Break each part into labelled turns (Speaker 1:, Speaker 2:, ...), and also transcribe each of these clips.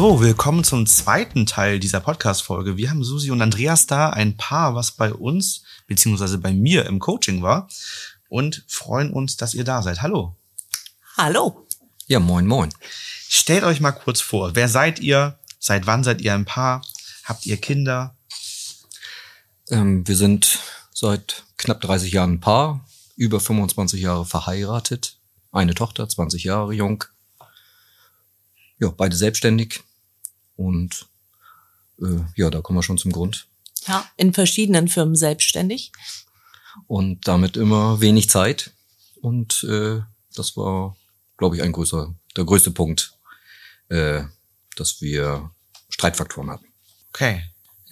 Speaker 1: So, willkommen zum zweiten Teil dieser Podcast-Folge. Wir haben Susi und Andreas da, ein Paar, was bei uns, beziehungsweise bei mir im Coaching war und freuen uns, dass ihr da seid. Hallo.
Speaker 2: Hallo.
Speaker 3: Ja, moin, moin.
Speaker 1: Stellt euch mal kurz vor, wer seid ihr? Seit wann seid ihr ein Paar? Habt ihr Kinder?
Speaker 3: Ähm, wir sind seit knapp 30 Jahren ein Paar, über 25 Jahre verheiratet, eine Tochter, 20 Jahre jung. Ja, beide selbstständig und äh, ja, da kommen wir schon zum Grund.
Speaker 2: Ja, in verschiedenen Firmen selbstständig.
Speaker 3: Und damit immer wenig Zeit und äh, das war, glaube ich, ein größer, der größte Punkt, äh, dass wir Streitfaktoren hatten.
Speaker 1: Okay.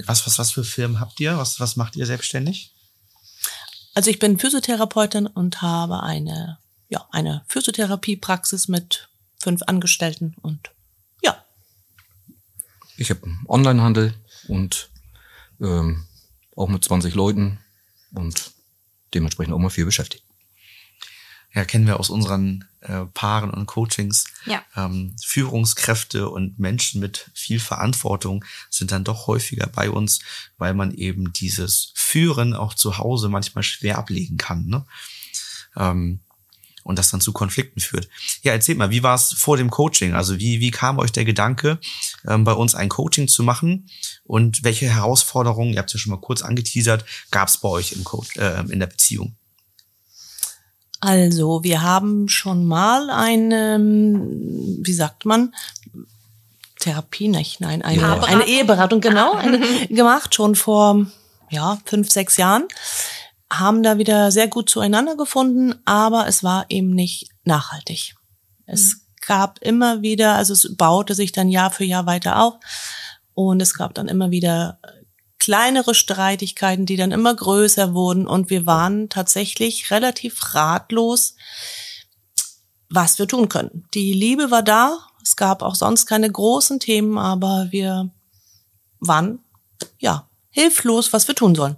Speaker 1: Was, was, was für Firmen habt ihr? Was, was macht ihr selbstständig?
Speaker 2: Also ich bin Physiotherapeutin und habe eine, ja, eine Physiotherapiepraxis mit fünf Angestellten und.
Speaker 3: Ich habe einen Onlinehandel und ähm, auch mit 20 Leuten und dementsprechend auch mal viel beschäftigt.
Speaker 1: Ja, kennen wir aus unseren äh, Paaren und Coachings.
Speaker 4: Ja.
Speaker 1: Ähm, Führungskräfte und Menschen mit viel Verantwortung sind dann doch häufiger bei uns, weil man eben dieses Führen auch zu Hause manchmal schwer ablegen kann. Ne? Ähm, und das dann zu Konflikten führt. Ja, erzählt mal, wie war es vor dem Coaching? Also wie, wie kam euch der Gedanke, ähm, bei uns ein Coaching zu machen? Und welche Herausforderungen, ihr habt es ja schon mal kurz angeteasert, gab es bei euch im Coach, äh, in der Beziehung?
Speaker 2: Also, wir haben schon mal eine, wie sagt man, Therapie, nicht, nein, eine,
Speaker 3: Ja.
Speaker 2: eine Eheberatung, genau, eine, gemacht, schon vor, ja, fünf, sechs Jahren. Haben da wieder sehr gut zueinander gefunden, aber es war eben nicht nachhaltig. Es gab immer wieder, also es baute sich dann Jahr für Jahr weiter auf und es gab dann immer wieder kleinere Streitigkeiten, die dann immer größer wurden und wir waren tatsächlich relativ ratlos, was wir tun können. Die Liebe war da, es gab auch sonst keine großen Themen, aber wir waren ja hilflos, was wir tun sollen.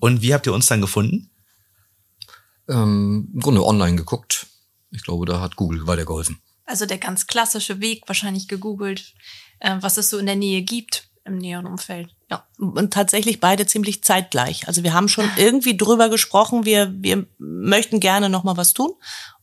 Speaker 1: Und wie habt ihr uns dann gefunden?
Speaker 3: Ähm, Im Grunde online geguckt. Ich glaube, da hat Google weitergeholfen.
Speaker 4: Also der ganz klassische Weg, wahrscheinlich gegoogelt, äh, was es so in der Nähe gibt im näheren Umfeld.
Speaker 2: Ja, und tatsächlich beide ziemlich zeitgleich. Also wir haben schon irgendwie drüber gesprochen, wir, wir möchten gerne noch mal was tun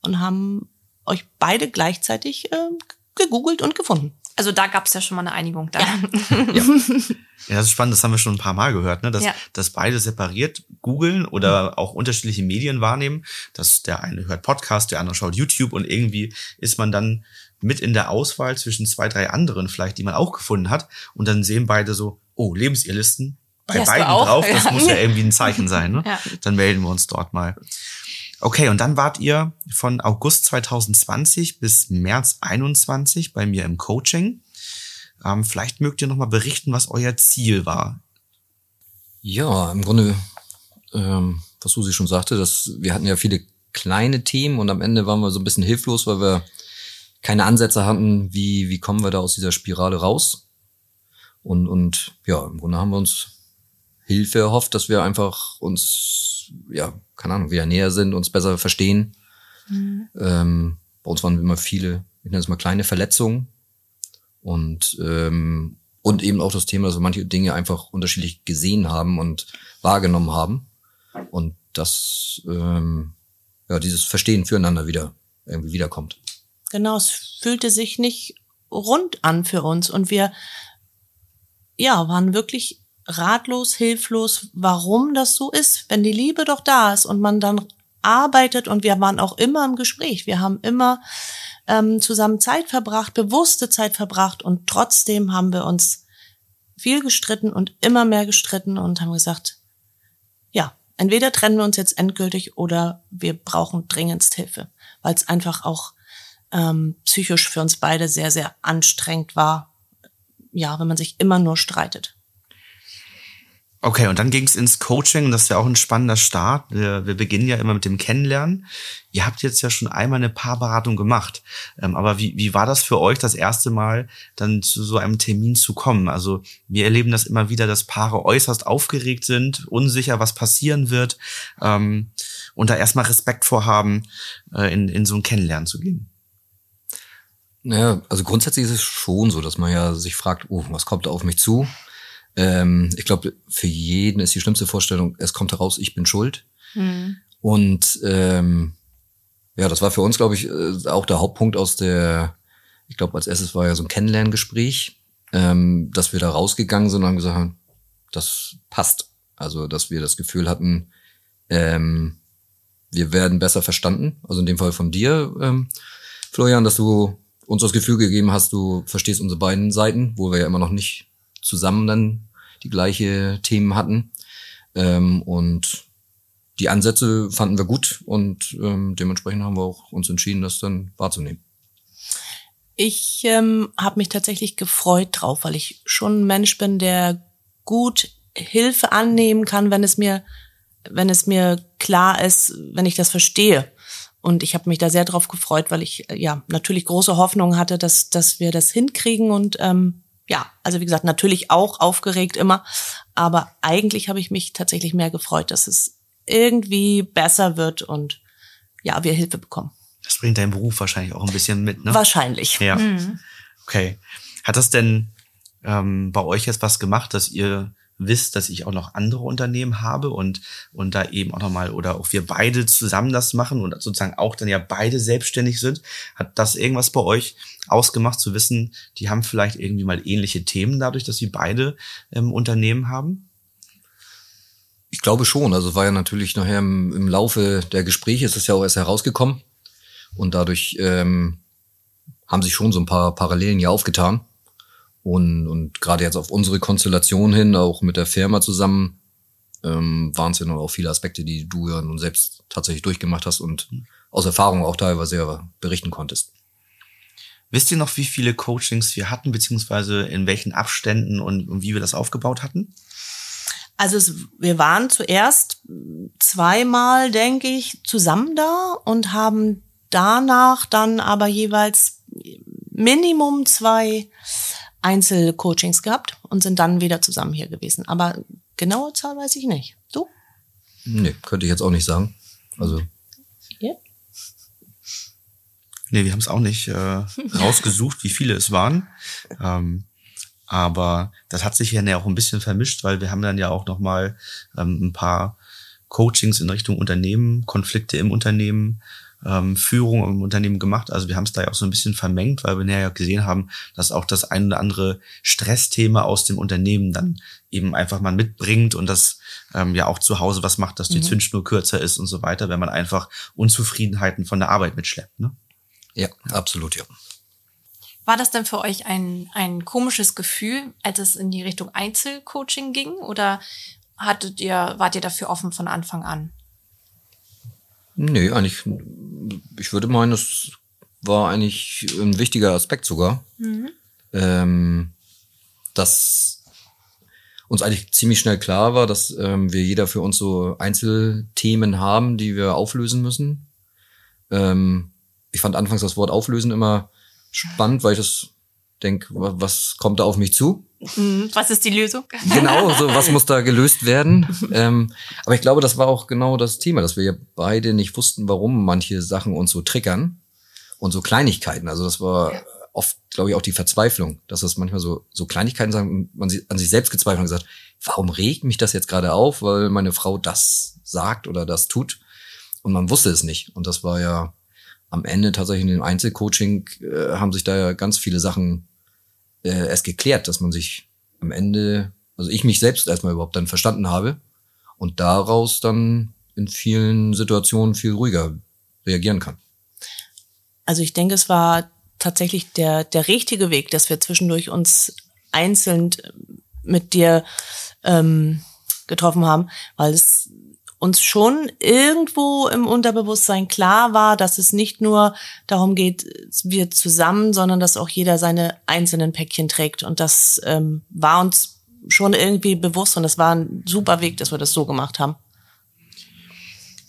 Speaker 2: und haben euch beide gleichzeitig äh, gegoogelt und gefunden.
Speaker 4: Also da gab es ja schon mal eine Einigung dann.
Speaker 1: Ja, das ist spannend, das haben wir schon ein paar Mal gehört, ne? dass,
Speaker 4: Ja.
Speaker 1: dass beide separiert googeln oder auch unterschiedliche Medien wahrnehmen. Dass der eine hört Podcast, der andere schaut YouTube und irgendwie ist man dann mit in der Auswahl zwischen zwei, drei anderen vielleicht, die man auch gefunden hat. Und dann sehen beide so, oh, Lebensirrlisten bei
Speaker 4: hast
Speaker 1: beiden
Speaker 4: auch?
Speaker 1: drauf. Das
Speaker 4: Ja.
Speaker 1: muss ja irgendwie ein Zeichen sein. Ne?
Speaker 4: Ja.
Speaker 1: Dann melden wir uns dort mal. Okay, und dann wart ihr von August 2020 bis März 21 bei mir im Coaching. Ähm, vielleicht mögt ihr noch mal berichten, was euer Ziel war.
Speaker 3: Ja, im Grunde, ähm, was Susi schon sagte, dass wir hatten ja viele kleine Themen und am Ende waren wir so ein bisschen hilflos, weil wir keine Ansätze hatten, wie, wie kommen wir da aus dieser Spirale raus. Und, und ja, im Grunde haben wir uns Hilfe erhofft, dass wir einfach uns, ja, keine Ahnung, wieder näher sind, uns besser verstehen. Ähm, bei uns waren immer viele, ich nenne es mal kleine Verletzungen. Und, ähm, und eben auch das Thema, dass wir manche Dinge einfach unterschiedlich gesehen haben und wahrgenommen haben. Und das, ähm, ja, dieses Verstehen füreinander wieder irgendwie wiederkommt.
Speaker 2: Genau, es fühlte sich nicht rund an für uns und wir ja, waren wirklich ratlos, hilflos, warum das so ist, wenn die Liebe doch da ist und man dann arbeitet und wir waren auch immer im Gespräch. Wir haben immer ähm, zusammen Zeit verbracht, bewusste Zeit verbracht und trotzdem haben wir uns viel gestritten und immer mehr gestritten und haben gesagt, ja, entweder trennen wir uns jetzt endgültig oder wir brauchen dringendst Hilfe, weil es einfach auch ähm, psychisch für uns beide sehr, sehr anstrengend war, ja, wenn man sich immer nur streitet.
Speaker 1: Okay, und dann ging es ins Coaching. Das ist ja auch ein spannender Start. Wir, wir beginnen ja immer mit dem Kennenlernen. Ihr habt jetzt ja schon einmal eine Paarberatung gemacht. Ähm, aber wie, wie war das für euch, das erste Mal dann zu so einem Termin zu kommen? Also wir erleben das immer wieder, dass Paare äußerst aufgeregt sind, unsicher, was passieren wird ähm, und da erstmal Respekt vorhaben, äh, in, in so ein Kennenlernen zu gehen.
Speaker 3: Naja, also grundsätzlich ist es schon so, dass man ja sich fragt, oh, was kommt da auf mich zu? Ähm, ich glaube, für jeden ist die schlimmste Vorstellung, es kommt heraus, ich bin schuld. Mhm. Und ähm, ja, das war für uns, glaube ich, äh, auch der Hauptpunkt aus der, ich glaube, als erstes war ja so ein Kennenlerngespräch, ähm, dass wir da rausgegangen sind und haben gesagt haben, das passt. Also, dass wir das Gefühl hatten, ähm, wir werden besser verstanden. Also in dem Fall von dir, ähm, Florian, dass du uns das Gefühl gegeben hast, du verstehst unsere beiden Seiten, wo wir ja immer noch nicht zusammen dann die gleiche Themen hatten. Ähm, und die Ansätze fanden wir gut und ähm, dementsprechend haben wir auch uns entschieden, das dann wahrzunehmen.
Speaker 2: Ich ähm, habe mich tatsächlich gefreut drauf, weil ich schon ein Mensch bin, der gut Hilfe annehmen kann, wenn es mir, wenn es mir klar ist, wenn ich das verstehe. Und ich habe mich da sehr drauf gefreut, weil ich ja natürlich große Hoffnung hatte, dass, dass wir das hinkriegen. Und ähm, ja, also wie gesagt, natürlich auch aufgeregt immer. Aber eigentlich habe ich mich tatsächlich mehr gefreut, dass es irgendwie besser wird und ja, wir Hilfe bekommen.
Speaker 1: Das bringt dein Beruf wahrscheinlich auch ein bisschen mit, ne?
Speaker 2: Wahrscheinlich.
Speaker 1: Ja. Mhm. Okay. Hat das denn ähm, bei euch jetzt was gemacht, dass ihr wisst, dass ich auch noch andere Unternehmen habe und, und da eben auch nochmal oder auch wir beide zusammen das machen und sozusagen auch dann ja beide selbstständig sind. Hat das irgendwas bei euch ausgemacht zu wissen, die haben vielleicht irgendwie mal ähnliche Themen dadurch, dass sie beide ähm, Unternehmen haben?
Speaker 3: Ich glaube schon. Also war ja natürlich nachher im, im Laufe der Gespräche ist es ja auch erst herausgekommen. Und dadurch ähm, haben sich schon so ein paar Parallelen ja aufgetan. Und, und gerade jetzt auf unsere Konstellation hin, auch mit der Firma zusammen, ähm, waren es ja noch auch viele Aspekte, die du ja nun selbst tatsächlich durchgemacht hast und aus Erfahrung auch teilweise ja berichten konntest.
Speaker 1: Wisst ihr noch, wie viele Coachings wir hatten, beziehungsweise in welchen Abständen und, und wie wir das aufgebaut hatten?
Speaker 2: Also es, wir waren zuerst zweimal, denke ich, zusammen da und haben danach dann aber jeweils Minimum zwei Einzelcoachings gehabt und sind dann wieder zusammen hier gewesen. Aber genaue Zahl weiß ich nicht. Du?
Speaker 3: Nee, könnte ich jetzt auch nicht sagen. Also.
Speaker 1: Yeah. Nee, wir haben es auch nicht äh, rausgesucht, wie viele es waren. Ähm, aber das hat sich ja auch ein bisschen vermischt, weil wir haben dann ja auch noch mal ähm, ein paar Coachings in Richtung Unternehmen, Konflikte im Unternehmen, ähm, Führung im Unternehmen gemacht. Also wir haben es da ja auch so ein bisschen vermengt, weil wir ja gesehen haben, dass auch das ein oder andere Stressthema aus dem Unternehmen dann eben einfach mal mitbringt und das ähm, ja auch zu Hause was macht, dass die mhm. Zündschnur kürzer ist und so weiter, wenn man einfach Unzufriedenheiten von der Arbeit mitschleppt. Ne?
Speaker 3: Ja, ja, absolut, ja.
Speaker 4: War das denn für euch ein, ein komisches Gefühl, als es in die Richtung Einzelcoaching ging? Oder hattet ihr, wart ihr dafür offen von Anfang an?
Speaker 3: Nee, eigentlich, ich würde meinen, das war eigentlich ein wichtiger Aspekt sogar. Mhm. Ähm, dass uns eigentlich ziemlich schnell klar war, dass ähm, wir jeder für uns so Einzelthemen haben, die wir auflösen müssen. Ähm, ich fand anfangs das Wort auflösen immer spannend, weil ich das denke, was kommt da auf mich zu?
Speaker 4: Mhm. Was ist die Lösung?
Speaker 3: Genau, so was muss da gelöst werden. ähm, aber ich glaube, das war auch genau das Thema, dass wir ja beide nicht wussten, warum manche Sachen uns so triggern und so Kleinigkeiten. Also das war ja. oft, glaube ich, auch die Verzweiflung, dass das manchmal so so Kleinigkeiten sagen man an sich selbst gezweifelt und gesagt, warum regt mich das jetzt gerade auf, weil meine Frau das sagt oder das tut und man wusste es nicht. Und das war ja am Ende tatsächlich in dem Einzelcoaching äh, haben sich da ja ganz viele Sachen äh, erst geklärt, dass man sich am Ende, also ich mich selbst erstmal überhaupt dann verstanden habe und daraus dann in vielen Situationen viel ruhiger reagieren kann.
Speaker 2: Also ich denke, es war tatsächlich der, der richtige Weg, dass wir zwischendurch uns einzeln mit dir ähm, getroffen haben, weil es uns schon irgendwo im Unterbewusstsein klar war, dass es nicht nur darum geht, wir zusammen, sondern dass auch jeder seine einzelnen Päckchen trägt. Und das ähm, war uns schon irgendwie bewusst und es war ein super Weg, dass wir das so gemacht haben.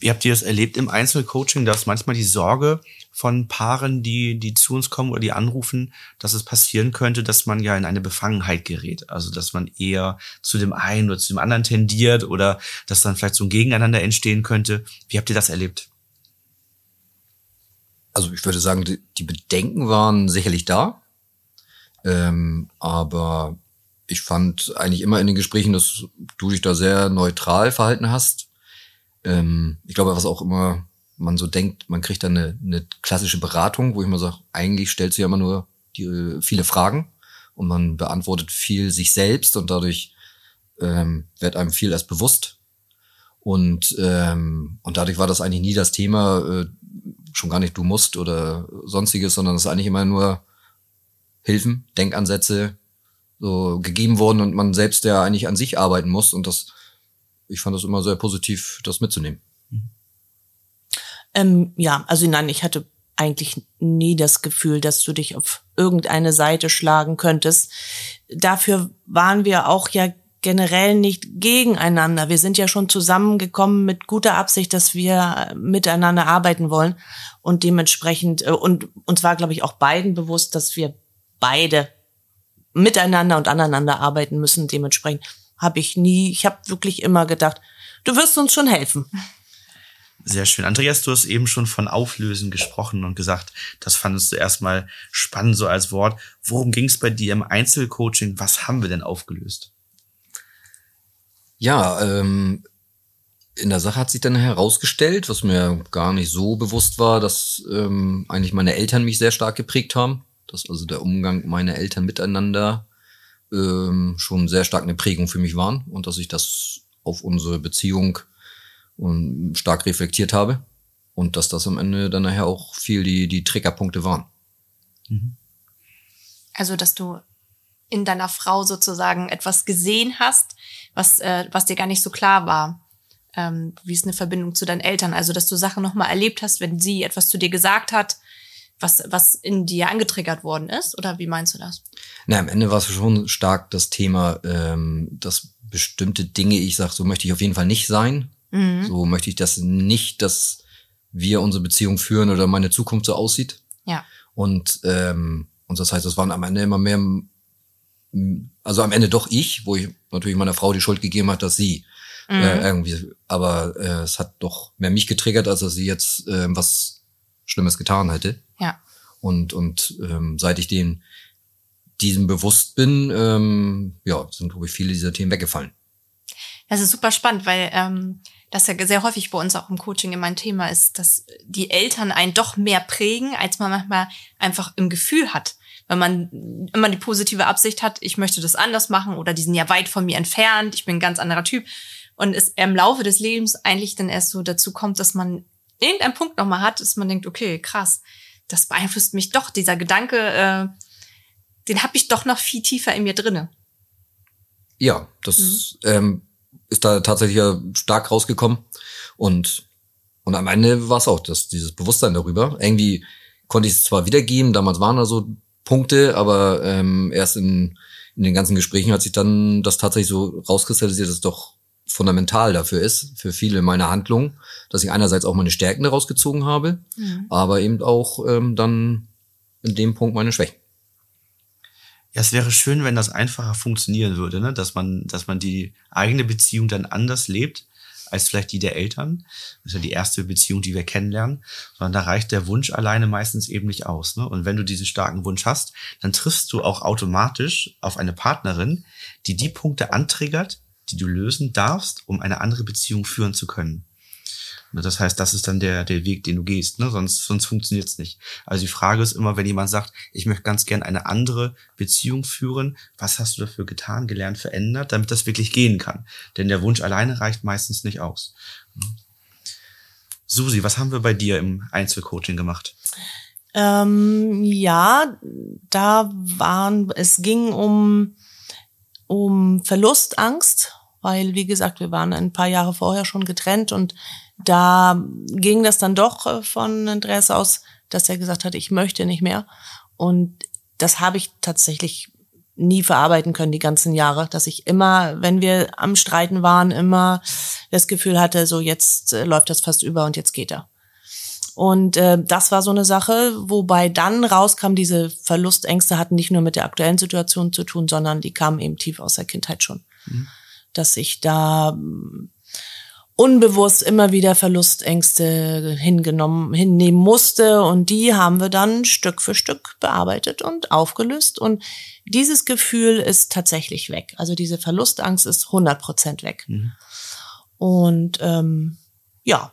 Speaker 1: Wie habt ihr das erlebt im Einzelcoaching, dass manchmal die Sorge von Paaren, die, die zu uns kommen oder die anrufen, dass es passieren könnte, dass man ja in eine Befangenheit gerät. Also, dass man eher zu dem einen oder zu dem anderen tendiert oder dass dann vielleicht so ein Gegeneinander entstehen könnte. Wie habt ihr das erlebt?
Speaker 3: also ich würde sagen, die, Bedenken waren sicherlich da. Ähm, aber ich fand eigentlich immer in den Gesprächen, dass du dich da sehr neutral verhalten hast. Ähm, ich glaube, was auch immer man so denkt, man kriegt dann eine, eine klassische Beratung, wo ich mal sage, eigentlich stellt sie ja immer nur die, viele Fragen und man beantwortet viel sich selbst und dadurch ähm, wird einem viel erst bewusst. Und, ähm, und dadurch war das eigentlich nie das Thema, äh, schon gar nicht du musst oder sonstiges, sondern es ist eigentlich immer nur Hilfen, Denkansätze so gegeben worden und man selbst ja eigentlich an sich arbeiten muss. Und das, ich fand das immer sehr positiv, das mitzunehmen.
Speaker 2: Ähm, ja, also nein, ich hatte eigentlich nie das Gefühl, dass du dich auf irgendeine Seite schlagen könntest. Dafür waren wir auch ja generell nicht gegeneinander. Wir sind ja schon zusammengekommen mit guter Absicht, dass wir miteinander arbeiten wollen und dementsprechend äh, und uns war, glaube ich, auch beiden bewusst, dass wir beide miteinander und aneinander arbeiten müssen. Dementsprechend habe ich nie, ich habe wirklich immer gedacht, du wirst uns schon helfen.
Speaker 1: Sehr schön. Andreas, du hast eben schon von Auflösen gesprochen und gesagt, das fandest du erstmal spannend so als Wort. Worum ging es bei dir im Einzelcoaching? Was haben wir denn aufgelöst?
Speaker 3: Ja, ähm, in der Sache hat sich dann herausgestellt, was mir gar nicht so bewusst war, dass ähm, eigentlich meine Eltern mich sehr stark geprägt haben. Dass also der Umgang meiner Eltern miteinander ähm, schon sehr stark eine Prägung für mich waren und dass ich das auf unsere Beziehung und stark reflektiert habe und dass das am Ende dann nachher auch viel die, die Triggerpunkte waren.
Speaker 4: Mhm. Also, dass du in deiner Frau sozusagen etwas gesehen hast, was, äh, was dir gar nicht so klar war. Ähm, wie ist eine Verbindung zu deinen Eltern? Also, dass du Sachen nochmal erlebt hast, wenn sie etwas zu dir gesagt hat, was, was in dir angetriggert worden ist? Oder wie meinst du das?
Speaker 3: Na, am Ende war es schon stark das Thema, ähm, dass bestimmte Dinge, ich sag, so möchte ich auf jeden Fall nicht sein. Mhm. So möchte ich das nicht, dass wir unsere Beziehung führen oder meine Zukunft so aussieht.
Speaker 4: Ja.
Speaker 3: Und, ähm, und das heißt, es waren am Ende immer mehr also am Ende doch ich, wo ich natürlich meiner Frau die Schuld gegeben hat, dass sie äh, mhm. äh, irgendwie, aber äh, es hat doch mehr mich getriggert, als dass sie jetzt äh, was Schlimmes getan hätte.
Speaker 4: Ja.
Speaker 3: Und und ähm, seit ich den diesem bewusst bin, ähm, ja, sind glaube ich viele dieser Themen weggefallen.
Speaker 4: Das ist super spannend, weil ähm, das ja sehr häufig bei uns auch im Coaching immer ein Thema ist, dass die Eltern einen doch mehr prägen, als man manchmal einfach im Gefühl hat wenn man immer die positive Absicht hat, ich möchte das anders machen oder die sind ja weit von mir entfernt, ich bin ein ganz anderer Typ. Und es im Laufe des Lebens eigentlich dann erst so dazu kommt, dass man irgendeinen Punkt nochmal hat, dass man denkt, okay, krass, das beeinflusst mich doch, dieser Gedanke, äh, den habe ich doch noch viel tiefer in mir drinne.
Speaker 3: Ja, das mhm. ähm, ist da tatsächlich ja stark rausgekommen. Und, und am Ende war es auch das, dieses Bewusstsein darüber. Irgendwie konnte ich es zwar wiedergeben, damals waren da so Punkte, aber ähm, erst in, in den ganzen Gesprächen hat sich dann das tatsächlich so rauskristallisiert, dass es doch fundamental dafür ist, für viele meiner Handlungen, dass ich einerseits auch meine Stärken daraus gezogen habe, mhm. aber eben auch ähm, dann in dem Punkt meine Schwächen.
Speaker 1: Ja, es wäre schön, wenn das einfacher funktionieren würde, ne? dass man, dass man die eigene Beziehung dann anders lebt als vielleicht die der Eltern. Das ist ja die erste Beziehung, die wir kennenlernen. Sondern da reicht der Wunsch alleine meistens eben nicht aus. Ne? Und wenn du diesen starken Wunsch hast, dann triffst du auch automatisch auf eine Partnerin, die die Punkte antriggert, die du lösen darfst, um eine andere Beziehung führen zu können. Ne, das heißt, das ist dann der, der Weg, den du gehst, ne? sonst, sonst funktioniert es nicht. Also die Frage ist immer, wenn jemand sagt, ich möchte ganz gern eine andere Beziehung führen, was hast du dafür getan, gelernt, verändert, damit das wirklich gehen kann? Denn der Wunsch alleine reicht meistens nicht aus. Susi, was haben wir bei dir im Einzelcoaching gemacht?
Speaker 2: Ähm, ja, da waren, es ging um, um Verlustangst, weil, wie gesagt, wir waren ein paar Jahre vorher schon getrennt und da ging das dann doch äh, von Andreas aus, dass er gesagt hat, ich möchte nicht mehr. Und das habe ich tatsächlich nie verarbeiten können die ganzen Jahre, dass ich immer, wenn wir am Streiten waren, immer das Gefühl hatte, so jetzt äh, läuft das fast über und jetzt geht er. Und äh, das war so eine Sache, wobei dann rauskam, diese Verlustängste hatten nicht nur mit der aktuellen Situation zu tun, sondern die kamen eben tief aus der Kindheit schon. Mhm. Dass ich da unbewusst immer wieder Verlustängste hingenommen, hinnehmen musste. Und die haben wir dann Stück für Stück bearbeitet und aufgelöst. Und dieses Gefühl ist tatsächlich weg. Also diese Verlustangst ist 100 Prozent weg. Mhm. Und ähm, ja,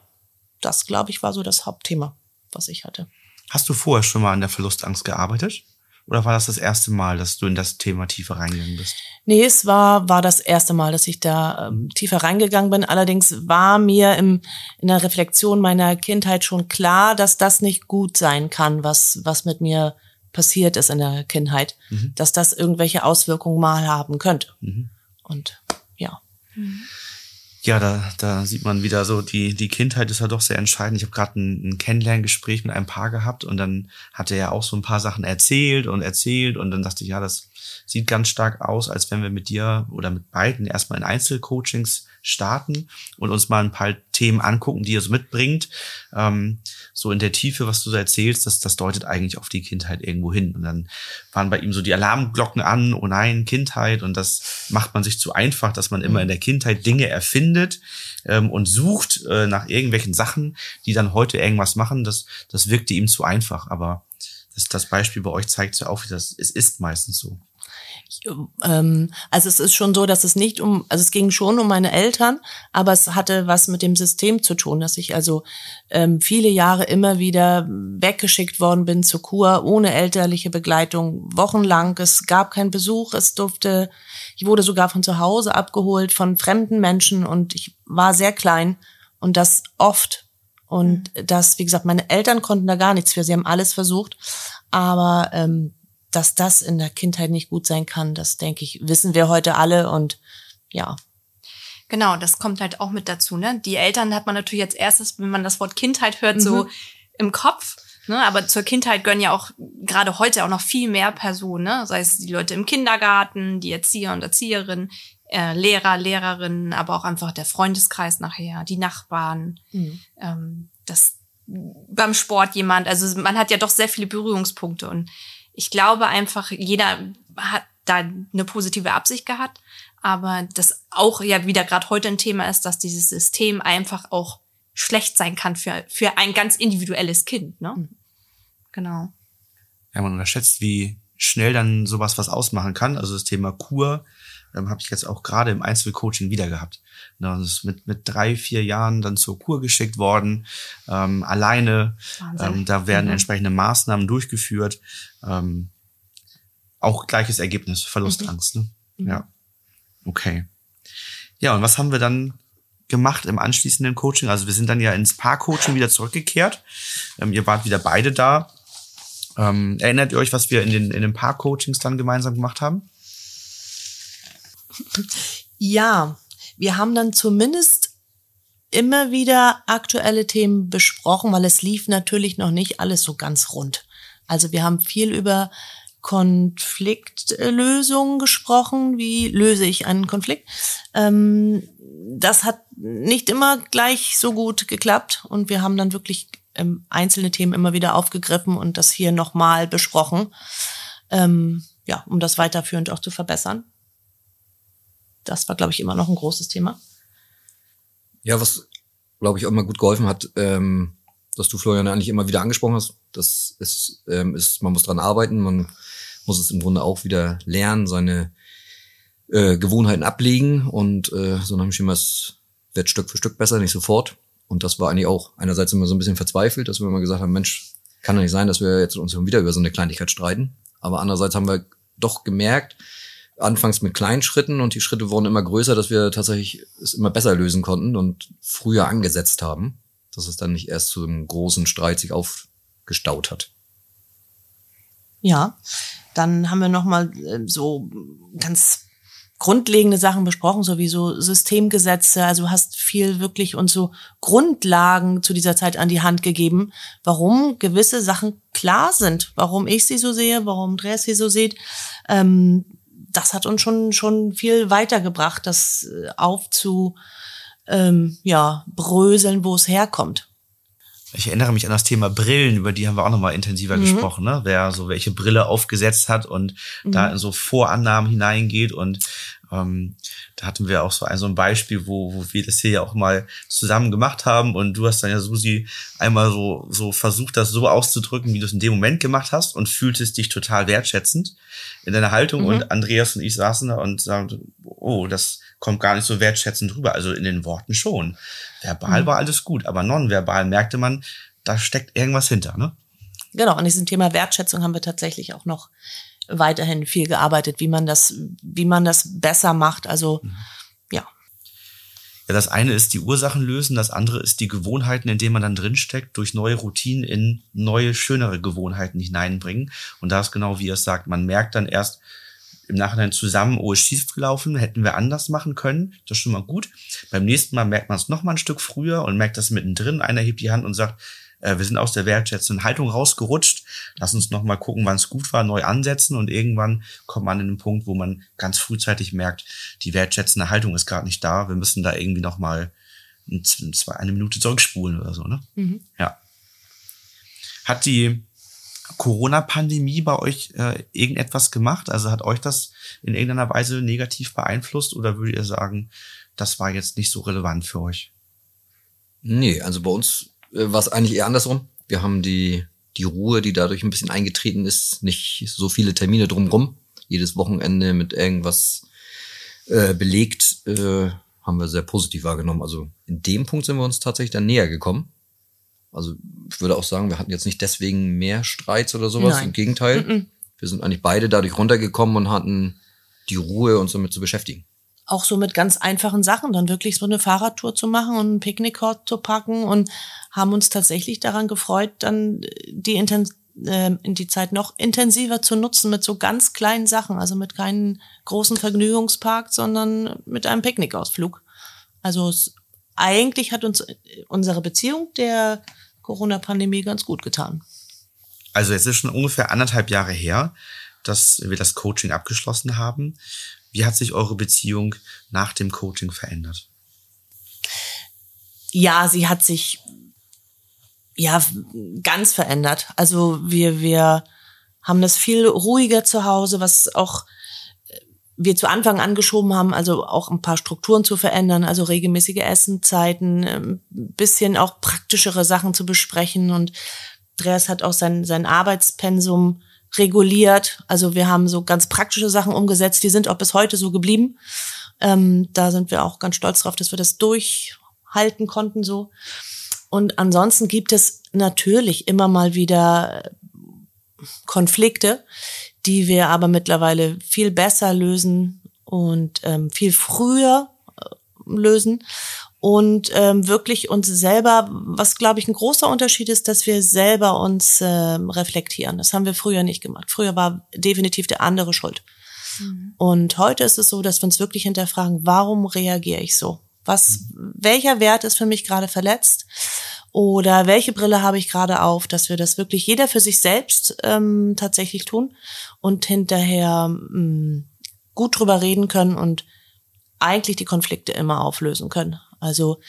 Speaker 2: das, glaube ich, war so das Hauptthema, was ich hatte.
Speaker 1: Hast du vorher schon mal an der Verlustangst gearbeitet? Oder war das das erste Mal, dass du in das Thema tiefer reingegangen bist?
Speaker 2: Nee, es war, war das erste Mal, dass ich da ähm, tiefer reingegangen bin. Allerdings war mir im, in der Reflexion meiner Kindheit schon klar, dass das nicht gut sein kann, was, was mit mir passiert ist in der Kindheit. Mhm. Dass das irgendwelche Auswirkungen mal haben könnte. Mhm. Und ja. Mhm.
Speaker 1: Ja, da, da sieht man wieder so, die, die Kindheit ist ja doch sehr entscheidend. Ich habe gerade ein, ein Kennenlerngespräch mit einem Paar gehabt und dann hat er ja auch so ein paar Sachen erzählt und erzählt und dann dachte ich, ja, das sieht ganz stark aus, als wenn wir mit dir oder mit beiden erstmal in Einzelcoachings starten und uns mal ein paar Themen angucken, die ihr so mitbringt. Ähm, so in der Tiefe, was du so erzählst, das, das deutet eigentlich auf die Kindheit irgendwo hin. Und dann waren bei ihm so die Alarmglocken an, oh nein, Kindheit. Und das macht man sich zu einfach, dass man immer in der Kindheit Dinge erfindet ähm, und sucht äh, nach irgendwelchen Sachen, die dann heute irgendwas machen. Das, das wirkte ihm zu einfach. Aber das, das Beispiel bei euch zeigt ja auch, wie das, es ist meistens so
Speaker 2: ähm, also es ist schon so, dass es nicht um, also es ging schon um meine Eltern, aber es hatte was mit dem System zu tun, dass ich also ähm, viele Jahre immer wieder weggeschickt worden bin zur Kur ohne elterliche Begleitung, wochenlang. Es gab keinen Besuch, es durfte, ich wurde sogar von zu Hause abgeholt von fremden Menschen und ich war sehr klein und das oft. Und mhm. das, wie gesagt, meine Eltern konnten da gar nichts für. Sie haben alles versucht, aber ähm, dass das in der Kindheit nicht gut sein kann, das denke ich, wissen wir heute alle und ja.
Speaker 4: Genau, das kommt halt auch mit dazu, ne? Die Eltern hat man natürlich als erstes, wenn man das Wort Kindheit hört, mhm. so im Kopf. Ne, aber zur Kindheit gehören ja auch gerade heute auch noch viel mehr Personen, ne? sei es die Leute im Kindergarten, die Erzieher und Erzieherinnen, äh, Lehrer, Lehrerinnen, aber auch einfach der Freundeskreis nachher, die Nachbarn, mhm. ähm, das beim Sport jemand. Also man hat ja doch sehr viele Berührungspunkte und ich glaube einfach, jeder hat da eine positive Absicht gehabt, aber das auch ja wieder gerade heute ein Thema ist, dass dieses System einfach auch schlecht sein kann für, für ein ganz individuelles Kind. Ne? Mhm. Genau.
Speaker 1: Ja, man unterschätzt, wie schnell dann sowas was ausmachen kann. Also das Thema Kur ähm, habe ich jetzt auch gerade im Einzelcoaching wieder gehabt. Ne, das ist mit, mit drei, vier Jahren dann zur Kur geschickt worden, ähm, alleine. Ähm, da werden mhm. entsprechende Maßnahmen durchgeführt. Ähm, auch gleiches Ergebnis, Verlustangst. Mhm. Ne? Mhm. Ja. Okay. Ja, und was haben wir dann gemacht im anschließenden Coaching? Also wir sind dann ja ins Paar-Coaching wieder zurückgekehrt. Ähm, ihr wart wieder beide da. Ähm, erinnert ihr euch, was wir in den, in den Paar-Coachings dann gemeinsam gemacht haben?
Speaker 2: Ja, wir haben dann zumindest immer wieder aktuelle Themen besprochen, weil es lief natürlich noch nicht alles so ganz rund. Also wir haben viel über Konfliktlösungen gesprochen. Wie löse ich einen Konflikt? Ähm, das hat nicht immer gleich so gut geklappt und wir haben dann wirklich ähm, einzelne Themen immer wieder aufgegriffen und das hier nochmal besprochen, ähm, ja, um das weiterführend auch zu verbessern. Das war, glaube ich, immer noch ein großes Thema.
Speaker 3: Ja, was, glaube ich, auch immer gut geholfen hat, ähm, dass du Florian eigentlich immer wieder angesprochen hast. Das ist, ähm, ist, man muss dran arbeiten, man muss es im Grunde auch wieder lernen, seine äh, Gewohnheiten ablegen und äh, so nach dem Schema, es wird Stück für Stück besser, nicht sofort. Und das war eigentlich auch einerseits immer so ein bisschen verzweifelt, dass wir immer gesagt haben, Mensch, kann doch nicht sein, dass wir jetzt uns wieder über so eine Kleinigkeit streiten. Aber andererseits haben wir doch gemerkt, anfangs mit kleinen Schritten und die Schritte wurden immer größer, dass wir tatsächlich es immer besser lösen konnten und früher angesetzt haben, dass es dann nicht erst zu einem großen Streit sich aufgestaut hat.
Speaker 2: Ja, dann haben wir noch mal äh, so ganz grundlegende Sachen besprochen, sowieso Systemgesetze. Also hast viel wirklich uns so Grundlagen zu dieser Zeit an die Hand gegeben, warum gewisse Sachen klar sind, warum ich sie so sehe, warum Andreas sie so sieht. Ähm, das hat uns schon, schon viel weitergebracht, das äh, aufzu, ähm, ja, bröseln, wo es herkommt.
Speaker 1: Ich erinnere mich an das Thema Brillen, über die haben wir auch nochmal intensiver
Speaker 2: Mhm.
Speaker 1: gesprochen, ne? Wer so welche Brille aufgesetzt hat und da
Speaker 2: Mhm.
Speaker 1: in so Vorannahmen hineingeht. Und ähm, da hatten wir auch so ein, so ein Beispiel, wo, wo wir das hier ja auch mal zusammen gemacht haben. Und du hast dann ja, Susi, einmal so, so versucht, das so auszudrücken, wie du es in dem Moment gemacht hast und fühltest dich total wertschätzend in deiner Haltung.
Speaker 2: Mhm.
Speaker 1: Und Andreas und ich saßen da und sagten, oh, das kommt gar nicht so wertschätzend rüber. Also in den Worten schon. Verbal
Speaker 2: Mhm.
Speaker 1: war alles gut, aber nonverbal merkte man, da steckt irgendwas hinter, ne?
Speaker 2: Genau, an diesem Thema Wertschätzung haben wir tatsächlich auch noch weiterhin viel gearbeitet, wie man das, wie man das besser macht. Also ja,
Speaker 1: Ja, das eine ist die Ursachen lösen, das andere ist die Gewohnheiten, in denen man dann drinsteckt, durch neue Routinen in neue, schönere Gewohnheiten hineinbringen. Und da ist genau wie ihr es sagt, man merkt dann erst im Nachhinein zusammen, oh, ist schief gelaufen, hätten wir anders machen können. Das ist schon mal gut. Beim nächsten Mal merkt man es noch mal ein Stück früher und merkt das mittendrin. Einer hebt die Hand und sagt, äh, wir sind aus der wertschätzenden Haltung rausgerutscht. Lass uns noch mal gucken, wann es gut war, neu ansetzen und irgendwann kommt man in den Punkt, wo man ganz frühzeitig merkt, die wertschätzende Haltung ist gerade nicht da. Wir müssen da irgendwie noch mal ein, zwei, eine Minute zurückspulen oder so. Ne?
Speaker 2: Mhm.
Speaker 1: Ja. Hat die Corona-Pandemie bei euch äh, irgendetwas gemacht? Also hat euch das in irgendeiner Weise negativ beeinflusst oder würdet ihr sagen, das war jetzt nicht so relevant für euch?
Speaker 3: Nee, also bei uns war es eigentlich eher andersrum. Wir haben die, die Ruhe, die dadurch ein bisschen eingetreten ist, nicht so viele Termine drumrum. Jedes Wochenende mit irgendwas äh, belegt, äh, haben wir sehr positiv wahrgenommen. Also in dem Punkt sind wir uns tatsächlich dann näher gekommen. Also ich würde auch sagen, wir hatten jetzt nicht deswegen mehr Streits oder sowas.
Speaker 2: Nein.
Speaker 3: Im Gegenteil.
Speaker 2: Mhm.
Speaker 3: Wir sind eigentlich beide dadurch runtergekommen und hatten die Ruhe, uns damit zu beschäftigen.
Speaker 2: Auch so mit ganz einfachen Sachen, dann wirklich so eine Fahrradtour zu machen und einen Picknickkorb zu packen und haben uns tatsächlich daran gefreut, dann die, Inten äh, die Zeit noch intensiver zu nutzen mit so ganz kleinen Sachen, also mit keinem großen Vergnügungspark, sondern mit einem Picknickausflug. Also es, eigentlich hat uns unsere Beziehung der Corona-Pandemie ganz gut getan.
Speaker 1: Also es ist schon ungefähr anderthalb Jahre her, dass wir das Coaching abgeschlossen haben. Wie hat sich eure Beziehung nach dem Coaching verändert?
Speaker 2: ja, sie hat sich ja ganz verändert. Also wir wir haben das viel ruhiger zu Hause, was auch äh, wir zu Anfang angeschoben haben, also auch ein paar Strukturen zu verändern, also regelmäßige Essenzeiten, ein bisschen auch praktischere Sachen zu besprechen. Und Andreas hat auch sein, sein Arbeitspensum reguliert. Also wir haben so ganz praktische Sachen umgesetzt, die sind auch bis heute so geblieben. Ähm, da sind wir auch ganz stolz drauf, dass wir das durchhalten konnten so. Und ansonsten gibt es natürlich immer mal wieder Konflikte, die wir aber mittlerweile viel besser lösen und ähm, viel früher äh, lösen und ähm, wirklich uns selber, was glaube ich ein großer Unterschied ist, dass wir selber uns ähm, reflektieren. Das haben wir früher nicht gemacht. Früher war definitiv der andere schuld. Und heute ist es so, dass wir uns wirklich hinterfragen, warum reagiere ich so? Was, welcher Wert ist für mich gerade verletzt? Oder welche Brille habe ich gerade auf, dass wir das wirklich jeder für sich selbst ähm, tatsächlich tun und hinterher mh, gut drüber reden können und eigentlich die Konflikte immer auflösen können. Also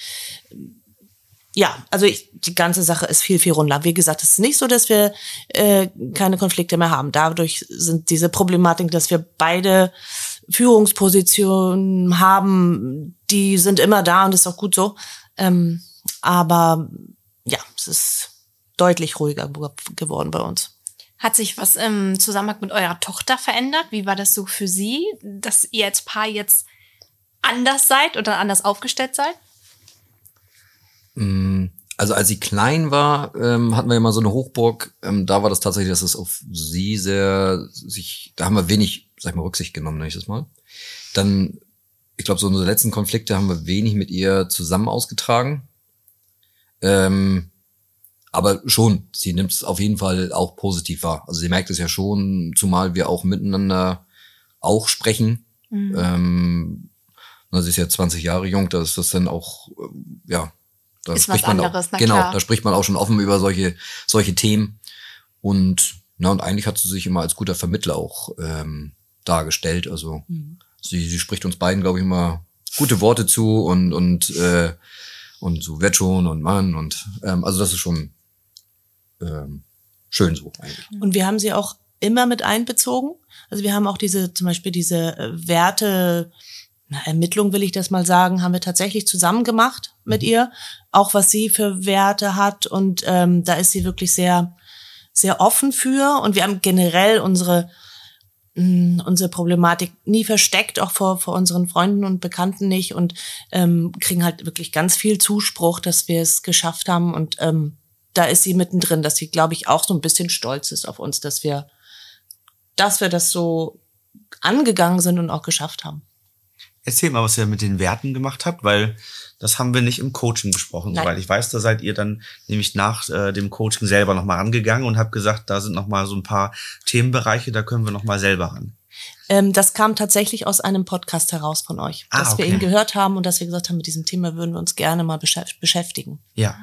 Speaker 2: ja, also ich, die ganze Sache ist viel, viel runder. Wie gesagt, es ist nicht so, dass wir äh, keine Konflikte mehr haben. Dadurch sind diese Problematik, dass wir beide Führungspositionen haben, die sind immer da und ist auch gut so. Ähm, aber ja, es ist deutlich ruhiger geworden bei uns.
Speaker 4: Hat sich was im Zusammenhang mit eurer Tochter verändert? Wie war das so für sie, dass ihr als Paar jetzt anders seid oder anders aufgestellt seid?
Speaker 3: Mm, Also als sie klein war, ähm, hatten wir ja mal so eine Hochburg. Ähm, da war das tatsächlich, dass es auf sie sehr sich, da haben wir wenig, sag ich mal, Rücksicht genommen, nenne ich das mal. Dann, ich glaube, so unsere letzten Konflikte haben wir wenig mit ihr zusammen ausgetragen. Ähm, aber schon, sie nimmt es auf jeden Fall auch positiv wahr. Also sie merkt es ja schon, zumal wir auch miteinander auch sprechen.
Speaker 4: Mhm.
Speaker 3: Ähm, na, sie ist ja 20 Jahre jung, da ist das dann auch, ähm, ja, da
Speaker 4: Ist was
Speaker 3: spricht man
Speaker 4: anderes,
Speaker 3: auch,
Speaker 4: na
Speaker 3: genau,
Speaker 4: klar.
Speaker 3: da spricht man auch schon offen über solche, solche Themen. Und, na, und eigentlich hat sie sich immer als guter Vermittler auch ähm, dargestellt. Also sie, sie spricht uns beiden, glaube ich, immer gute Worte zu und, und, äh, und so wird schon und Mann und ähm, also das ist schon ähm, schön so eigentlich.
Speaker 2: Und wir haben sie auch immer mit einbezogen. Also wir haben auch diese, zum Beispiel diese äh, Werte, na, Ermittlung will ich das mal sagen, haben wir tatsächlich zusammen gemacht mit ihr. Auch was sie für Werte hat. Und ähm, da ist sie wirklich sehr, sehr offen für. Und wir haben generell unsere, mh, unsere Problematik nie versteckt, auch vor, vor unseren Freunden und Bekannten nicht. Und ähm, kriegen halt wirklich ganz viel Zuspruch, dass wir es geschafft haben. Und ähm, da ist sie mittendrin, dass sie, glaube ich, auch so ein bisschen stolz ist auf uns, dass wir, dass wir das so angegangen sind und auch geschafft haben.
Speaker 1: Erzähl mal, was ihr mit den Werten gemacht habt, weil das haben wir nicht im Coaching besprochen,
Speaker 2: Nein.
Speaker 1: soweit ich weiß. Da seid ihr dann nämlich nach äh, dem Coaching selber nochmal rangegangen und habt gesagt, da sind nochmal so ein paar Themenbereiche, da können wir nochmal selber ran.
Speaker 2: Ähm, das kam tatsächlich aus einem Podcast heraus von euch,
Speaker 1: Ah,
Speaker 2: dass wir
Speaker 1: okay.
Speaker 2: ihn gehört haben und dass wir gesagt haben, mit diesem Thema würden wir uns gerne mal beschäf- beschäftigen.
Speaker 1: Ja.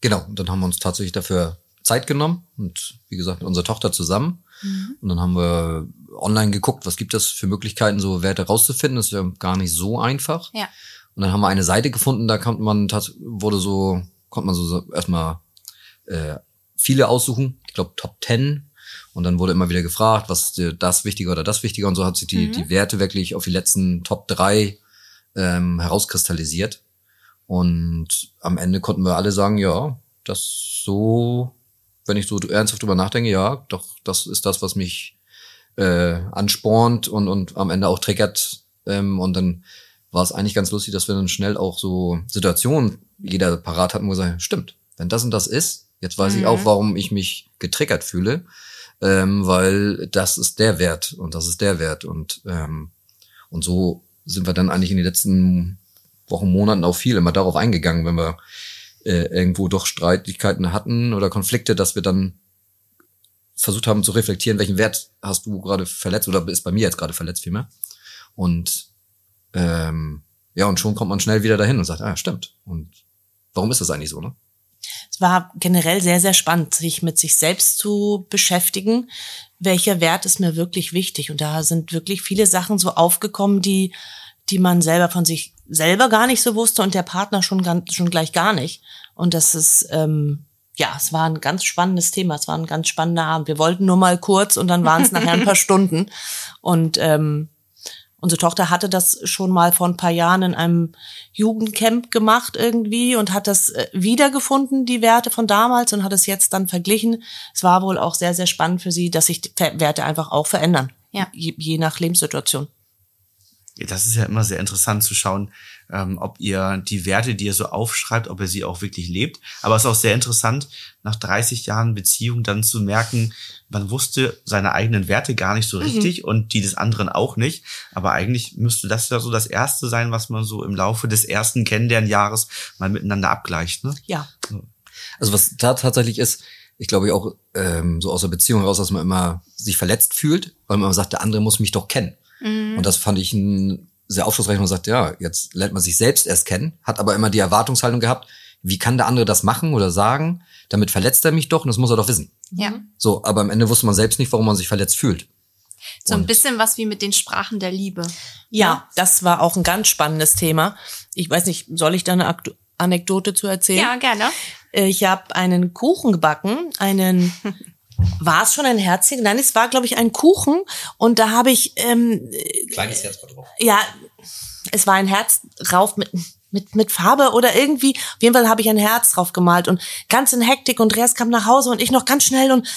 Speaker 3: Genau, und dann haben wir uns tatsächlich dafür Zeit genommen und wie gesagt mit unserer Tochter zusammen. Und dann haben wir online geguckt, was gibt es für Möglichkeiten, so Werte rauszufinden. Das ist ja gar nicht so einfach.
Speaker 4: Ja.
Speaker 3: Und dann haben wir eine Seite gefunden, da konnte man wurde so, konnte man so, erstmal äh, viele aussuchen, ich glaube Top 10. Und dann wurde immer wieder gefragt, was ist das wichtiger oder das wichtiger. Und so hat sich die, die Werte wirklich auf die letzten Top 3 ähm, herauskristallisiert. Und am Ende konnten wir alle sagen, ja, das so, wenn ich so ernsthaft drüber nachdenke, ja, doch, das ist das, was mich äh, anspornt und, und am Ende auch triggert. Ähm, und dann war es eigentlich ganz lustig, dass wir dann schnell auch so Situationen jeder parat hatten, wo wir sagen, stimmt, wenn das und das ist, jetzt weiß ich auch, warum ich mich getriggert fühle, ähm, weil das ist der Wert und das ist der Wert und ähm, und so sind wir dann eigentlich in den letzten Wochen, Monaten auch viel immer darauf eingegangen, wenn wir äh, irgendwo doch Streitigkeiten hatten oder Konflikte, dass wir dann versucht haben zu reflektieren, welchen Wert hast du gerade verletzt oder ist bei mir jetzt gerade verletzt vielmehr. Und ähm, ja, und schon kommt man schnell wieder dahin und sagt, ah, stimmt. Und warum ist das eigentlich so, ne?
Speaker 2: Es war generell sehr, sehr spannend, sich mit sich selbst zu beschäftigen. Welcher Wert ist mir wirklich wichtig? Und da sind wirklich viele Sachen so aufgekommen, die, die man selber von sich selber gar nicht so wusste und der Partner schon, ganz, schon gleich gar nicht. Und das ist, ähm, ja, es war ein ganz spannendes Thema. Es war ein ganz spannender Abend. Wir wollten nur mal kurz und dann waren es nachher ein paar Stunden. Und ähm, unsere Tochter hatte das schon mal vor ein paar Jahren in einem Jugendcamp gemacht irgendwie und hat das äh, wiedergefunden, die Werte von damals und hat es jetzt dann verglichen. Es war wohl auch sehr, sehr spannend für sie, dass sich die Werte einfach auch verändern.
Speaker 4: Ja.
Speaker 2: Je, je nach Lebenssituation.
Speaker 1: Das ist ja immer sehr interessant zu schauen, ähm, ob ihr die Werte, die ihr so aufschreibt, ob ihr sie auch wirklich lebt. Aber es ist auch sehr interessant, nach 30 Jahren Beziehung dann zu merken, man wusste seine eigenen Werte gar nicht so richtig und die des anderen auch nicht. Aber eigentlich müsste das ja so das Erste sein, was man so im Laufe des ersten Kennenlernjahres mal miteinander abgleicht. Ne?
Speaker 2: Ja.
Speaker 3: Also was da tatsächlich ist, ich glaube auch ähm, so aus der Beziehung heraus, dass man immer sich verletzt fühlt, weil man immer sagt, der andere muss mich doch kennen. Und das fand ich ein sehr aufschlussreich. Man sagt, ja, jetzt lernt man sich selbst erst kennen, hat aber immer die Erwartungshaltung gehabt, wie kann der andere das machen oder sagen? Damit verletzt er mich doch und das muss er doch wissen.
Speaker 4: Ja.
Speaker 3: So, aber am Ende wusste man selbst nicht, warum man sich verletzt fühlt.
Speaker 4: So ein bisschen was wie mit den Sprachen der Liebe.
Speaker 2: Ja, das war auch ein ganz spannendes Thema. Ich weiß nicht, soll ich da eine Anekdote zu erzählen?
Speaker 4: Ja, gerne.
Speaker 2: Ich habe einen Kuchen gebacken, einen war es schon ein Herzchen? Nein, es war glaube ich ein Kuchen und da habe ich ähm,
Speaker 3: Kleines Herz drauf.
Speaker 2: ja, es war ein Herz drauf mit mit mit Farbe oder irgendwie. Auf jeden Fall habe ich ein Herz drauf gemalt und ganz in Hektik und Andreas kam nach Hause und ich noch ganz schnell und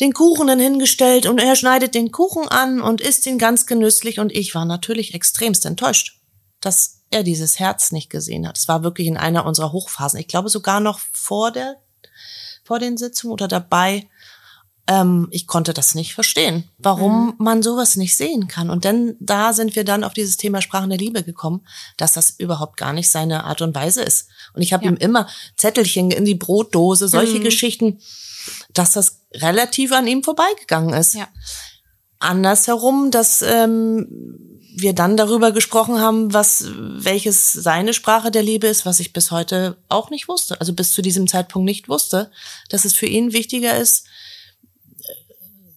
Speaker 2: den Kuchen dann hingestellt und er schneidet den Kuchen an und isst ihn ganz genüsslich und ich war natürlich extremst enttäuscht, dass er dieses Herz nicht gesehen hat. Es war wirklich in einer unserer Hochphasen. Ich glaube sogar noch vor der vor den Sitzungen oder dabei. Ähm, ich konnte das nicht verstehen, warum man sowas nicht sehen kann. Und dann da sind wir dann auf dieses Thema Sprachen der Liebe gekommen, dass das überhaupt gar nicht seine Art und Weise ist. Und ich habe
Speaker 4: Ja.
Speaker 2: ihm immer Zettelchen in die Brotdose, solche Geschichten, dass das relativ an ihm vorbeigegangen ist.
Speaker 4: Ja.
Speaker 2: Andersherum, dass ähm, wir dann darüber gesprochen haben, was welches seine Sprache der Liebe ist, was ich bis heute auch nicht wusste, also bis zu diesem Zeitpunkt nicht wusste, dass es für ihn wichtiger ist,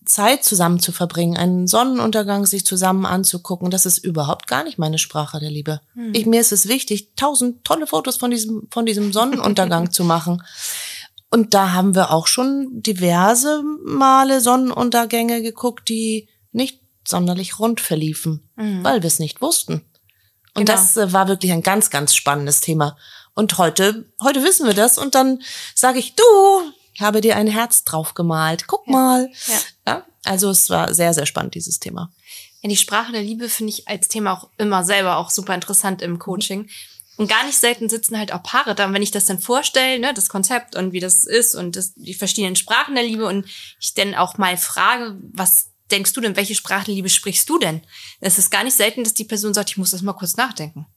Speaker 2: Zeit zusammen zu verbringen, einen Sonnenuntergang sich zusammen anzugucken, das ist überhaupt gar nicht meine Sprache der Liebe. Ich, mir ist es wichtig, tausend tolle Fotos von diesem, von diesem Sonnenuntergang zu machen. Und da haben wir auch schon diverse Male Sonnenuntergänge geguckt, die nicht sonderlich rund verliefen, weil wir es nicht wussten. Und
Speaker 4: Genau.
Speaker 2: das äh, war wirklich ein ganz, ganz spannendes Thema. Und heute, heute wissen wir das und dann sage ich, du, ich habe dir ein Herz drauf gemalt. Guck mal.
Speaker 4: Ja.
Speaker 2: Ja, also es war sehr, sehr spannend, dieses Thema.
Speaker 4: Ja, die Sprache der Liebe finde ich als Thema auch immer selber auch super interessant im Coaching. Und gar nicht selten sitzen halt auch Paare da. Und wenn ich das dann vorstelle, ne, das Konzept und wie das ist und das, die verschiedenen Sprachen der Liebe und ich dann auch mal frage, was denkst du denn, welche Sprache der Liebe sprichst du denn? Es ist gar nicht selten, dass die Person sagt, ich muss das mal kurz nachdenken.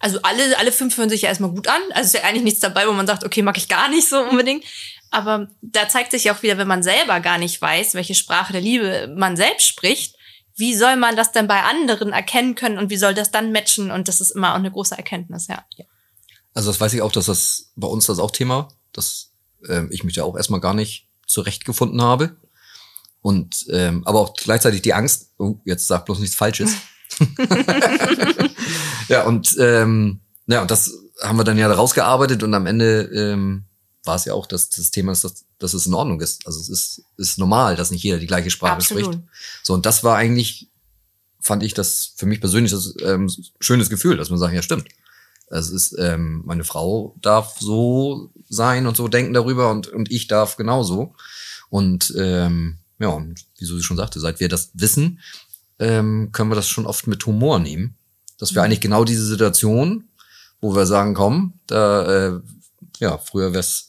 Speaker 4: Also alle, alle fünf hören sich ja erstmal gut an. Also ist ja eigentlich nichts dabei, wo man sagt, okay, mag ich gar nicht so unbedingt. Aber da zeigt sich ja auch wieder, wenn man selber gar nicht weiß, welche Sprache der Liebe man selbst spricht, wie soll man das denn bei anderen erkennen können und wie soll das dann matchen? Und das ist immer auch eine große Erkenntnis, ja.
Speaker 3: Also das weiß ich auch, dass das bei uns das auch Thema, dass ähm, ich mich da auch erstmal gar nicht zurechtgefunden habe. Und ähm, aber auch gleichzeitig die Angst, oh, jetzt sag bloß nichts Falsches. ja, und ähm, ja, und das haben wir dann ja rausgearbeitet und am Ende ähm, war es ja auch, dass das Thema ist, dass, dass es in Ordnung ist. Also es ist, ist normal, dass nicht jeder die gleiche Sprache
Speaker 4: Absolut.
Speaker 3: spricht. So, und das war eigentlich, fand ich das für mich persönlich das ähm, schönes Gefühl, dass man sagt, ja, stimmt. Es ist, ähm, meine Frau darf so sein und so denken darüber und, und ich darf genauso. Und ähm, ja, und wie Susi schon sagte, seit wir das wissen, ähm, können wir das schon oft mit Humor nehmen. Dass wir eigentlich genau diese Situation, wo wir sagen, komm, da, äh, ja, früher wäre es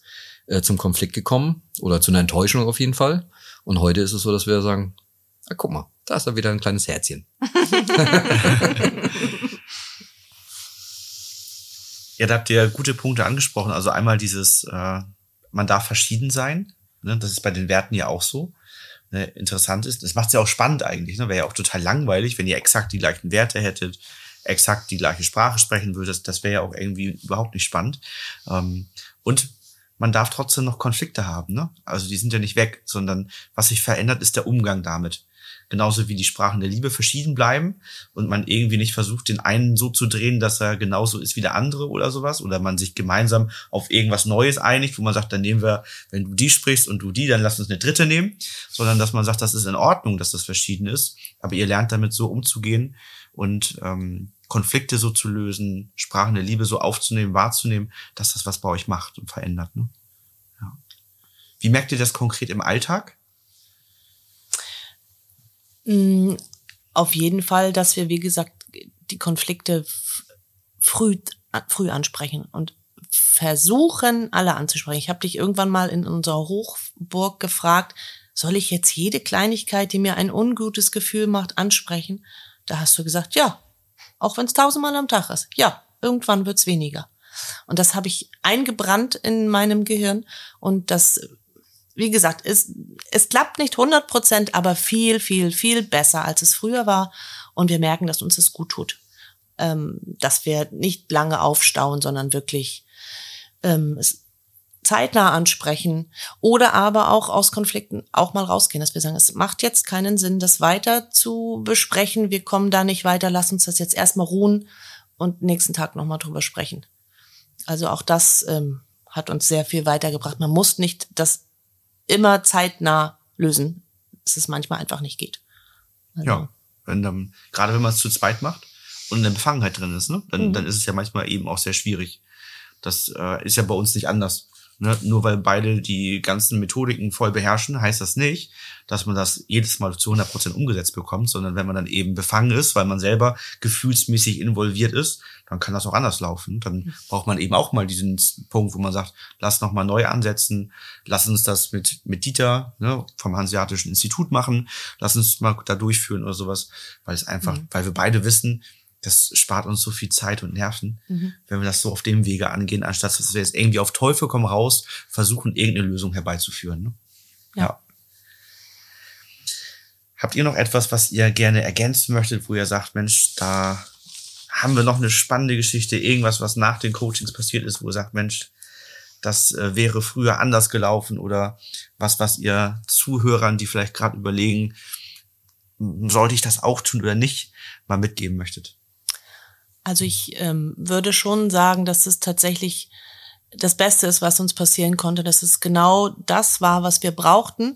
Speaker 3: äh, zum Konflikt gekommen oder zu einer Enttäuschung auf jeden Fall. Und heute ist es so, dass wir sagen, ah, guck mal, da ist da wieder ein kleines Herzchen.
Speaker 1: Ja, da habt ihr gute Punkte angesprochen. Also einmal dieses, äh, man darf verschieden sein. Ne? Das ist bei den Werten ja auch so. Ne? Interessant ist. Das macht es ja auch spannend eigentlich. Ne? Wäre ja auch total langweilig, wenn ihr exakt die gleichen Werte hättet, exakt die gleiche Sprache sprechen würdet. Das wäre ja auch irgendwie überhaupt nicht spannend. Ähm, und man darf trotzdem noch Konflikte haben. Ne? Also die sind ja nicht weg, sondern was sich verändert, ist der Umgang damit. Genauso wie die Sprachen der Liebe verschieden bleiben und man irgendwie nicht versucht, den einen so zu drehen, dass er genauso ist wie der andere oder sowas. Oder man sich gemeinsam auf irgendwas Neues einigt, wo man sagt, dann nehmen wir, wenn du die sprichst und du die, dann lass uns eine dritte nehmen. Sondern dass man sagt, das ist in Ordnung, dass das verschieden ist. Aber ihr lernt damit so umzugehen und ähm, Konflikte so zu lösen, Sprachen der Liebe so aufzunehmen, wahrzunehmen, dass das was bei euch macht und verändert. Ne? Ja. Wie merkt ihr das konkret im Alltag?
Speaker 2: Mm, Auf jeden Fall, dass wir, wie gesagt, die Konflikte früh, früh ansprechen und versuchen, alle anzusprechen. Ich habe dich irgendwann mal in unserer Hochburg gefragt, soll ich jetzt jede Kleinigkeit, die mir ein ungutes Gefühl macht, ansprechen? Da hast du gesagt, ja, auch wenn es tausendmal am Tag ist. Ja, irgendwann wird's weniger. Und das habe ich eingebrannt in meinem Gehirn und das wie gesagt, es, es klappt nicht 100 Prozent, aber viel, viel, viel besser, als es früher war. Und wir merken, dass uns das gut tut. Ähm, dass wir nicht lange aufstauen, sondern wirklich ähm, es zeitnah ansprechen oder aber auch aus Konflikten auch mal rausgehen, dass wir sagen, es macht jetzt keinen Sinn, das weiter zu besprechen. Wir kommen da nicht weiter, lass uns das jetzt erstmal ruhen und nächsten Tag nochmal drüber sprechen. Also auch das ähm, hat uns sehr viel weitergebracht. Man muss nicht das immer zeitnah lösen, dass es manchmal einfach nicht geht. Also,
Speaker 1: Ja, wenn dann, gerade wenn man es zu zweit macht und eine Befangenheit drin ist, ne, dann, dann ist es ja manchmal eben auch sehr schwierig. Das äh, ist ja bei uns nicht anders. Ne? Nur weil beide die ganzen Methodiken voll beherrschen, heißt das nicht, dass man das jedes Mal zu 100 Prozent umgesetzt bekommt, sondern wenn man dann eben befangen ist, weil man selber gefühlsmäßig involviert ist, dann kann das auch anders laufen. Dann braucht man eben auch mal diesen Punkt, wo man sagt, lass noch mal neu ansetzen, lass uns das mit, mit Dieter ne, vom Hanseatischen Institut machen, lass uns mal da durchführen oder sowas, weil es einfach, weil wir beide wissen, das spart uns so viel Zeit und Nerven, wenn wir das so auf dem Wege angehen, anstatt dass wir jetzt irgendwie auf Teufel komm raus versuchen, irgendeine Lösung herbeizuführen. Ne?
Speaker 2: Ja.
Speaker 1: Habt ihr noch etwas, was ihr gerne ergänzen möchtet, wo ihr sagt, Mensch, da haben wir noch eine spannende Geschichte, irgendwas, was nach den Coachings passiert ist, wo ihr sagt, Mensch, das äh, wäre früher anders gelaufen oder was, was ihr Zuhörern, die vielleicht gerade überlegen, sollte ich das auch tun oder nicht, mal mitgeben möchtet?
Speaker 2: Also ich ähm, würde schon sagen, dass es tatsächlich das Beste ist, was uns passieren konnte, dass es genau das war, was wir brauchten.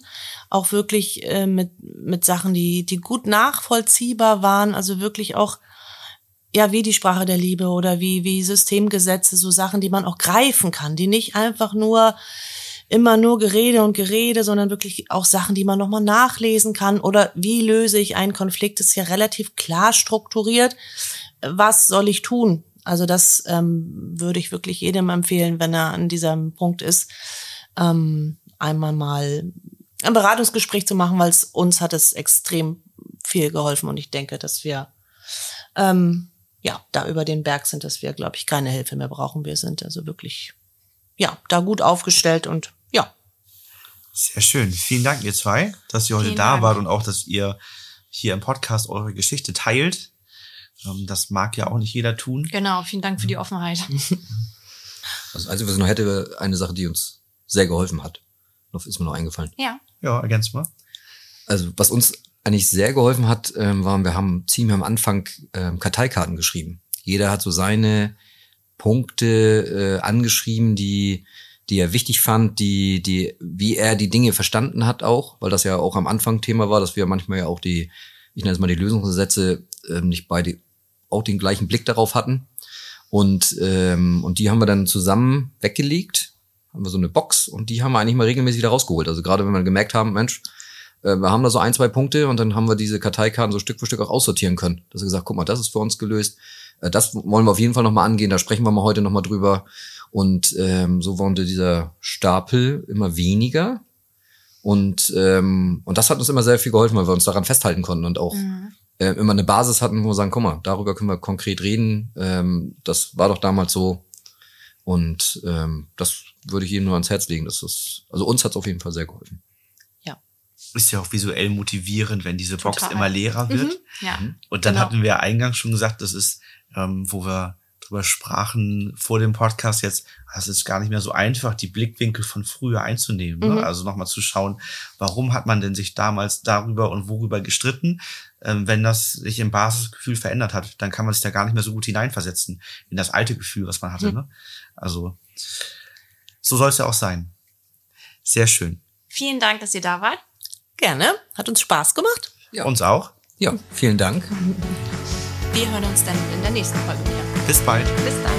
Speaker 2: Auch wirklich äh, mit, mit Sachen, die, die gut nachvollziehbar waren, also wirklich auch, ja, wie die Sprache der Liebe oder wie, wie Systemgesetze, so Sachen, die man auch greifen kann, die nicht einfach nur immer nur Gerede und Gerede, sondern wirklich auch Sachen, die man nochmal nachlesen kann oder wie löse ich einen Konflikt, ist ja relativ klar strukturiert. Was soll ich tun? Also das ähm, würde ich wirklich jedem empfehlen, wenn er an diesem Punkt ist, ähm, einmal mal ein Beratungsgespräch zu machen, weil es uns hat es extrem viel geholfen und ich denke, dass wir ähm, ja da über den Berg sind, dass wir, glaube ich, keine Hilfe mehr brauchen. Wir sind also wirklich ja da gut aufgestellt und ja.
Speaker 1: Sehr schön. Vielen Dank, ihr zwei, dass ihr heute
Speaker 4: Vielen
Speaker 1: da
Speaker 4: Dank.
Speaker 1: wart und auch, dass ihr hier im Podcast eure Geschichte teilt. Ähm, Das mag ja auch nicht jeder tun.
Speaker 4: Genau, vielen Dank für die Offenheit.
Speaker 3: Also, also was ich noch hätte, eine Sache, die uns sehr geholfen hat. Noch ist mir noch eingefallen.
Speaker 4: Ja.
Speaker 1: Ja, ergänzt mal.
Speaker 3: Also was uns eigentlich sehr geholfen hat, ähm, war, wir haben ziemlich am Anfang ähm, Karteikarten geschrieben. Jeder hat so seine Punkte äh, angeschrieben, die die er wichtig fand, die die wie er die Dinge verstanden hat auch, weil das ja auch am Anfang Thema war, dass wir manchmal ja auch die ich nenne es mal die Lösungsansätze ähm, nicht beide auch den gleichen Blick darauf hatten und ähm, und die haben wir dann zusammen weggelegt, haben wir so eine Box und die haben wir eigentlich mal regelmäßig wieder rausgeholt. Also gerade wenn wir gemerkt haben, Mensch, äh, wir haben da so ein, zwei Punkte und dann haben wir diese Karteikarten so Stück für Stück auch aussortieren können. Dass wir gesagt, guck mal, das ist für uns gelöst. Äh, das wollen wir auf jeden Fall nochmal angehen, da sprechen wir mal heute nochmal drüber. Und ähm, so wurde dieser Stapel immer weniger. Und, ähm, und das hat uns immer sehr viel geholfen, weil wir uns daran festhalten konnten und auch äh, immer eine Basis hatten, wo wir sagen, guck mal, darüber können wir konkret reden. Ähm, das war doch damals so. Und ähm, das würde ich jedem nur ans Herz legen. Das ist, also uns hat es auf jeden Fall sehr geholfen.
Speaker 1: Ist ja auch visuell motivierend, wenn diese Box
Speaker 4: Total.
Speaker 1: immer leerer wird.
Speaker 4: Mhm. Ja.
Speaker 1: Und dann
Speaker 4: Genau.
Speaker 1: hatten wir eingangs schon gesagt, das ist, ähm, wo wir drüber sprachen vor dem Podcast jetzt, das ist gar nicht mehr so einfach, die Blickwinkel von früher einzunehmen. Ne?
Speaker 2: Mhm.
Speaker 1: Also nochmal zu schauen, warum hat man denn sich damals darüber und worüber gestritten? Ähm, wenn das sich im Basisgefühl verändert hat, dann kann man sich da gar nicht mehr so gut hineinversetzen in das alte Gefühl, was man hatte.
Speaker 2: Mhm.
Speaker 1: Ne? Also so soll es ja auch sein. Sehr schön.
Speaker 4: Vielen Dank, dass ihr da wart.
Speaker 2: Gerne. Hat uns Spaß gemacht.
Speaker 3: Ja.
Speaker 1: Uns auch.
Speaker 3: Ja, vielen Dank.
Speaker 4: Wir hören uns dann in der nächsten Folge wieder.
Speaker 1: Bis bald.
Speaker 4: Bis dann.